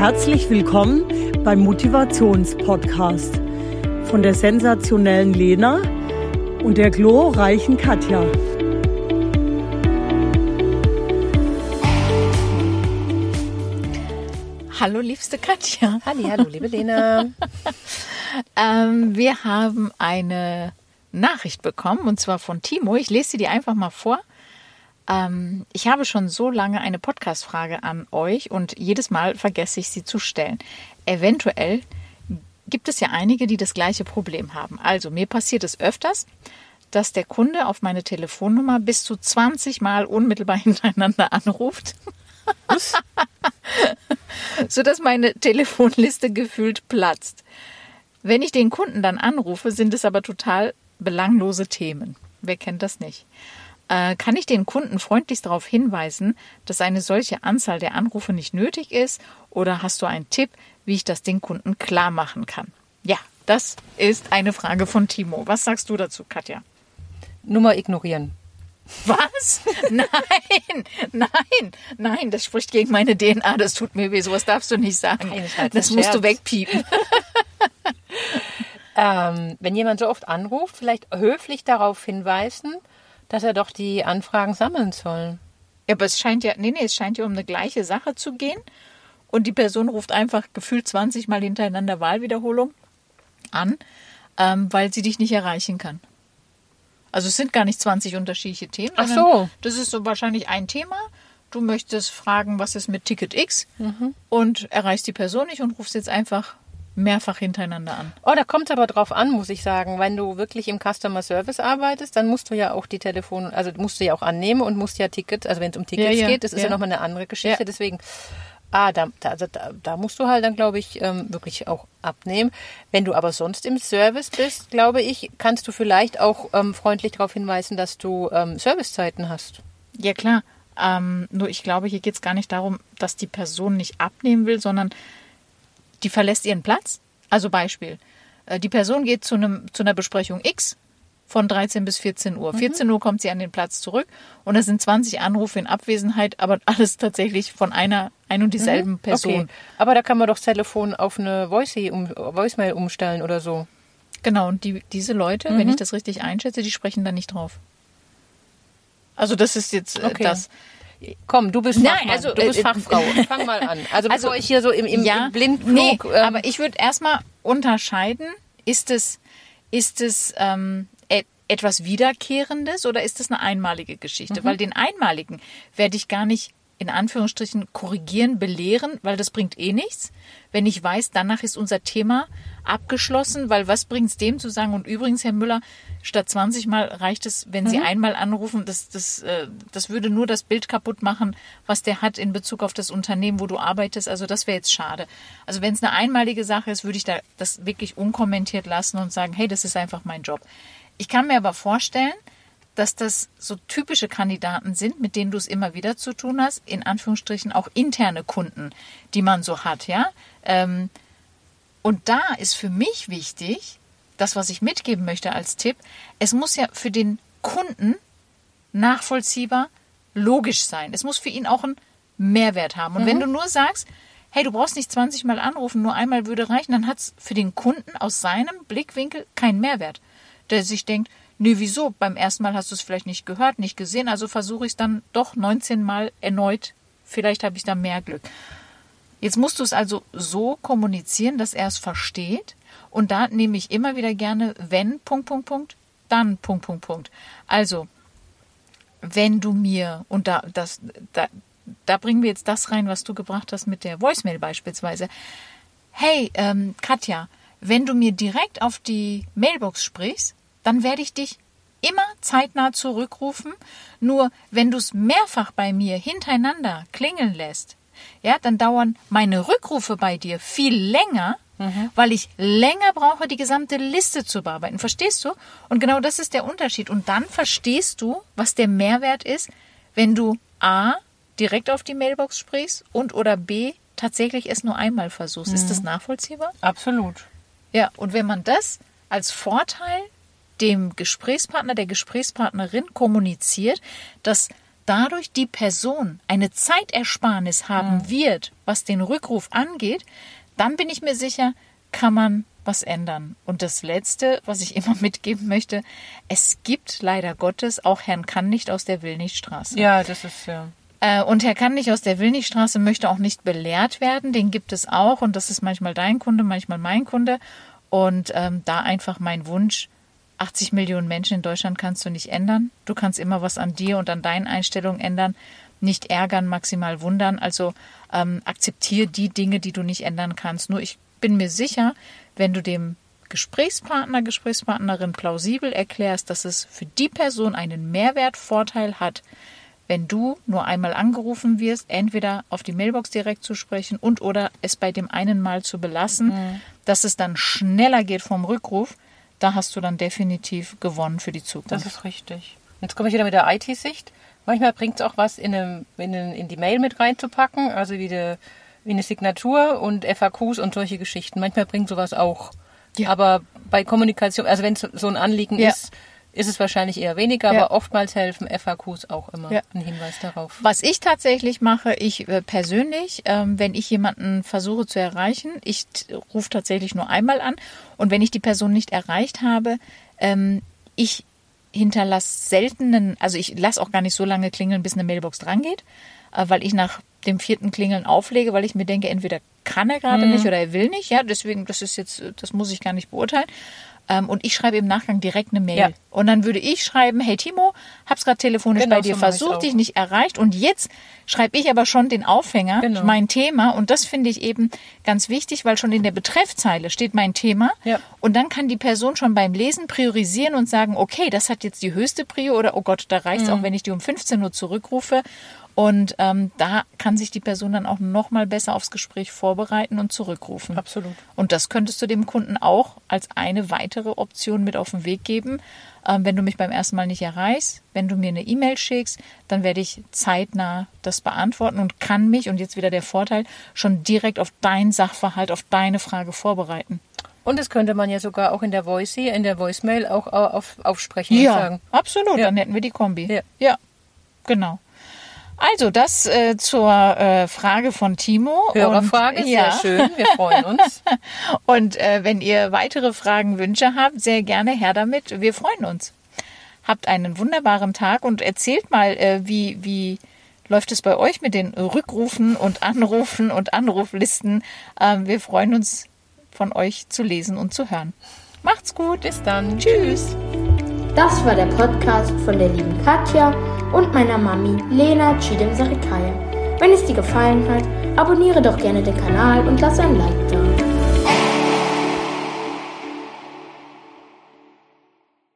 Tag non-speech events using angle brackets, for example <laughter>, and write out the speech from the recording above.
herzlich willkommen beim Motivationspodcast von der sensationellen Lena und der glorreichen Katja. Hallo, liebste Katja. Halli, hallo, liebe Lena. <laughs> ähm, wir haben eine Nachricht bekommen und zwar von Timo. Ich lese sie dir einfach mal vor. Ähm, ich habe schon so lange eine Podcast-Frage an euch und jedes Mal vergesse ich sie zu stellen. Eventuell gibt es ja einige, die das gleiche Problem haben. Also mir passiert es öfters, dass der Kunde auf meine Telefonnummer bis zu 20 Mal unmittelbar <laughs> hintereinander anruft. <laughs> sodass meine Telefonliste gefühlt platzt. Wenn ich den Kunden dann anrufe, sind es aber total belanglose Themen. Wer kennt das nicht? Äh, kann ich den Kunden freundlichst darauf hinweisen, dass eine solche Anzahl der Anrufe nicht nötig ist? Oder hast du einen Tipp, wie ich das den Kunden klar machen kann? Ja, das ist eine Frage von Timo. Was sagst du dazu, Katja? Nummer ignorieren. Was? <laughs> Nein, nein, nein, das spricht gegen meine DNA, das tut mir weh, sowas darfst du nicht sagen. Nein, das musst du wegpiepen. <laughs> <laughs> ähm, wenn jemand so oft anruft, vielleicht höflich darauf hinweisen, dass er doch die Anfragen sammeln soll. Ja, aber es scheint ja, nee, nee, es scheint ja um eine gleiche Sache zu gehen. Und die Person ruft einfach gefühlt 20 Mal hintereinander Wahlwiederholung an, ähm, weil sie dich nicht erreichen kann. Also es sind gar nicht 20 unterschiedliche Themen. Ach so. Das ist so wahrscheinlich ein Thema. Du möchtest fragen, was ist mit Ticket X mhm. und erreichst die Person nicht und rufst jetzt einfach mehrfach hintereinander an. Oh, da kommt es aber drauf an, muss ich sagen. Wenn du wirklich im Customer Service arbeitest, dann musst du ja auch die Telefon, also musst du ja auch annehmen und musst ja Tickets, also wenn es um Tickets ja, ja, geht, das ist ja, ja nochmal eine andere Geschichte. Deswegen, ah, da, da, also da, da, musst du halt dann, glaube ich, ähm, wirklich auch abnehmen. Wenn du aber sonst im Service bist, glaube ich, kannst du vielleicht auch ähm, freundlich darauf hinweisen, dass du ähm, Servicezeiten hast. Ja, klar. Ähm, nur ich glaube, hier geht es gar nicht darum, dass die Person nicht abnehmen will, sondern die verlässt ihren Platz. Also Beispiel, äh, die Person geht zu, einem, zu einer Besprechung X von 13 bis 14 Uhr. Mhm. 14 Uhr kommt sie an den Platz zurück und es sind 20 Anrufe in Abwesenheit, aber alles tatsächlich von einer ein und dieselben mhm. Person. Okay. Aber da kann man doch das Telefon auf eine Voicemail umstellen oder so. Genau, und die, diese Leute, mhm. wenn ich das richtig einschätze, die sprechen da nicht drauf. Also das ist jetzt äh, okay. das. Komm, du bist Fachmann, Nein, also, du bist äh, Fachfrau. <laughs> Fang mal an. Also, also bevor ich hier so im, im, ja, im Blindflug... Nee, ähm, aber ich würde erstmal unterscheiden, ist es, ist es ähm, etwas Wiederkehrendes oder ist es eine einmalige Geschichte? Mhm. Weil den einmaligen werde ich gar nicht in Anführungsstrichen korrigieren, belehren, weil das bringt eh nichts. Wenn ich weiß, danach ist unser Thema abgeschlossen, weil was bringt es dem zu sagen? Und übrigens, Herr Müller, statt 20 Mal reicht es, wenn mhm. Sie einmal anrufen. Das, das, äh, das würde nur das Bild kaputt machen, was der hat in Bezug auf das Unternehmen, wo du arbeitest. Also das wäre jetzt schade. Also wenn es eine einmalige Sache ist, würde ich da das wirklich unkommentiert lassen und sagen, hey, das ist einfach mein Job. Ich kann mir aber vorstellen, dass das so typische Kandidaten sind, mit denen du es immer wieder zu tun hast, in Anführungsstrichen auch interne Kunden, die man so hat, ja. Ähm, und da ist für mich wichtig, das, was ich mitgeben möchte als Tipp, es muss ja für den Kunden nachvollziehbar, logisch sein. Es muss für ihn auch einen Mehrwert haben. Und mhm. wenn du nur sagst, hey, du brauchst nicht 20 Mal anrufen, nur einmal würde reichen, dann hat es für den Kunden aus seinem Blickwinkel keinen Mehrwert. Der sich denkt, nee, wieso? Beim ersten Mal hast du es vielleicht nicht gehört, nicht gesehen, also versuche ich es dann doch 19 Mal erneut. Vielleicht habe ich da mehr Glück. Jetzt musst du es also so kommunizieren, dass er es versteht. Und da nehme ich immer wieder gerne, wenn, Punkt, Punkt, Punkt, dann, Punkt, Punkt, Punkt. Also, wenn du mir, und da, das, da, da bringen wir jetzt das rein, was du gebracht hast mit der Voicemail beispielsweise. Hey, ähm, Katja, wenn du mir direkt auf die Mailbox sprichst, dann werde ich dich immer zeitnah zurückrufen. Nur wenn du es mehrfach bei mir hintereinander klingeln lässt, ja, dann dauern meine Rückrufe bei dir viel länger, mhm. weil ich länger brauche, die gesamte Liste zu bearbeiten. Verstehst du? Und genau das ist der Unterschied. Und dann verstehst du, was der Mehrwert ist, wenn du A direkt auf die Mailbox sprichst und oder B tatsächlich es nur einmal versuchst. Mhm. Ist das nachvollziehbar? Absolut. Ja, und wenn man das als Vorteil dem Gesprächspartner, der Gesprächspartnerin kommuniziert, dass dadurch die Person eine Zeitersparnis haben mhm. wird, was den Rückruf angeht, dann bin ich mir sicher, kann man was ändern. Und das Letzte, was ich immer <laughs> mitgeben möchte, es gibt leider Gottes auch Herrn Kann nicht aus der Willnichtstraße. Ja, das ist ja. Äh, und Herr Kann nicht aus der Willnichtstraße möchte auch nicht belehrt werden. Den gibt es auch. Und das ist manchmal dein Kunde, manchmal mein Kunde. Und ähm, da einfach mein Wunsch, 80 Millionen Menschen in Deutschland kannst du nicht ändern. Du kannst immer was an dir und an deinen Einstellungen ändern. Nicht ärgern, maximal wundern. Also ähm, akzeptiere die Dinge, die du nicht ändern kannst. Nur ich bin mir sicher, wenn du dem Gesprächspartner, Gesprächspartnerin plausibel erklärst, dass es für die Person einen Mehrwertvorteil hat, wenn du nur einmal angerufen wirst, entweder auf die Mailbox direkt zu sprechen und oder es bei dem einen Mal zu belassen, mhm. dass es dann schneller geht vom Rückruf, da hast du dann definitiv gewonnen für die Zukunft. Das ist richtig. Jetzt komme ich wieder mit der IT-Sicht. Manchmal bringt es auch was, in, einem, in, in, die Mail mit reinzupacken, also wie, de, wie eine Signatur und FAQs und solche Geschichten. Manchmal bringt sowas auch. Ja. Aber bei Kommunikation, also wenn es so ein Anliegen ja. ist, ist es wahrscheinlich eher weniger, ja. aber oftmals helfen FAQs auch immer ja. ein Hinweis darauf. Was ich tatsächlich mache, ich äh, persönlich, ähm, wenn ich jemanden versuche zu erreichen, ich rufe tatsächlich nur einmal an und wenn ich die Person nicht erreicht habe, ähm, ich hinterlasse seltenen, also ich lasse auch gar nicht so lange klingeln, bis eine Mailbox drangeht, äh, weil ich nach dem vierten Klingeln auflege, weil ich mir denke, entweder kann er gerade mhm. nicht oder er will nicht, ja, deswegen, das ist jetzt, das muss ich gar nicht beurteilen. Ähm, und ich schreibe im Nachgang direkt eine Mail. Ja. Und dann würde ich schreiben, hey Timo, hab's gerade telefonisch genau, bei dir so versucht, dich nicht erreicht. Und jetzt schreibe ich aber schon den Aufhänger, genau. mein Thema. Und das finde ich eben ganz wichtig, weil schon in der Betreffzeile steht mein Thema. Ja. Und dann kann die Person schon beim Lesen priorisieren und sagen, okay, das hat jetzt die höchste Prio oder oh Gott, da reicht es mhm. auch, wenn ich die um 15 Uhr zurückrufe. Und ähm, da kann sich die Person dann auch noch mal besser aufs Gespräch vorbereiten und zurückrufen. Absolut. Und das könntest du dem Kunden auch als eine weitere Option mit auf den Weg geben. Ähm, wenn du mich beim ersten Mal nicht erreichst, wenn du mir eine E-Mail schickst, dann werde ich zeitnah das beantworten und kann mich, und jetzt wieder der Vorteil, schon direkt auf deinen Sachverhalt, auf deine Frage vorbereiten. Und das könnte man ja sogar auch in der Voice, in der Voicemail auch auf, aufsprechen ja, sagen. Absolut, ja. dann hätten wir die Kombi. Ja, ja genau. Also das äh, zur äh, Frage von Timo. Hörerfrage, und, ja. sehr schön, wir freuen uns. <laughs> und äh, wenn ihr weitere Fragen, Wünsche habt, sehr gerne her damit. Wir freuen uns. Habt einen wunderbaren Tag und erzählt mal, äh, wie, wie läuft es bei euch mit den Rückrufen und Anrufen und Anruflisten. Ähm, wir freuen uns, von euch zu lesen und zu hören. Macht's gut, bis dann. Tschüss. Das war der Podcast von der lieben Katja und meiner Mami Lena Chidem Sarikaya. Wenn es dir gefallen hat, abonniere doch gerne den Kanal und lass ein Like da.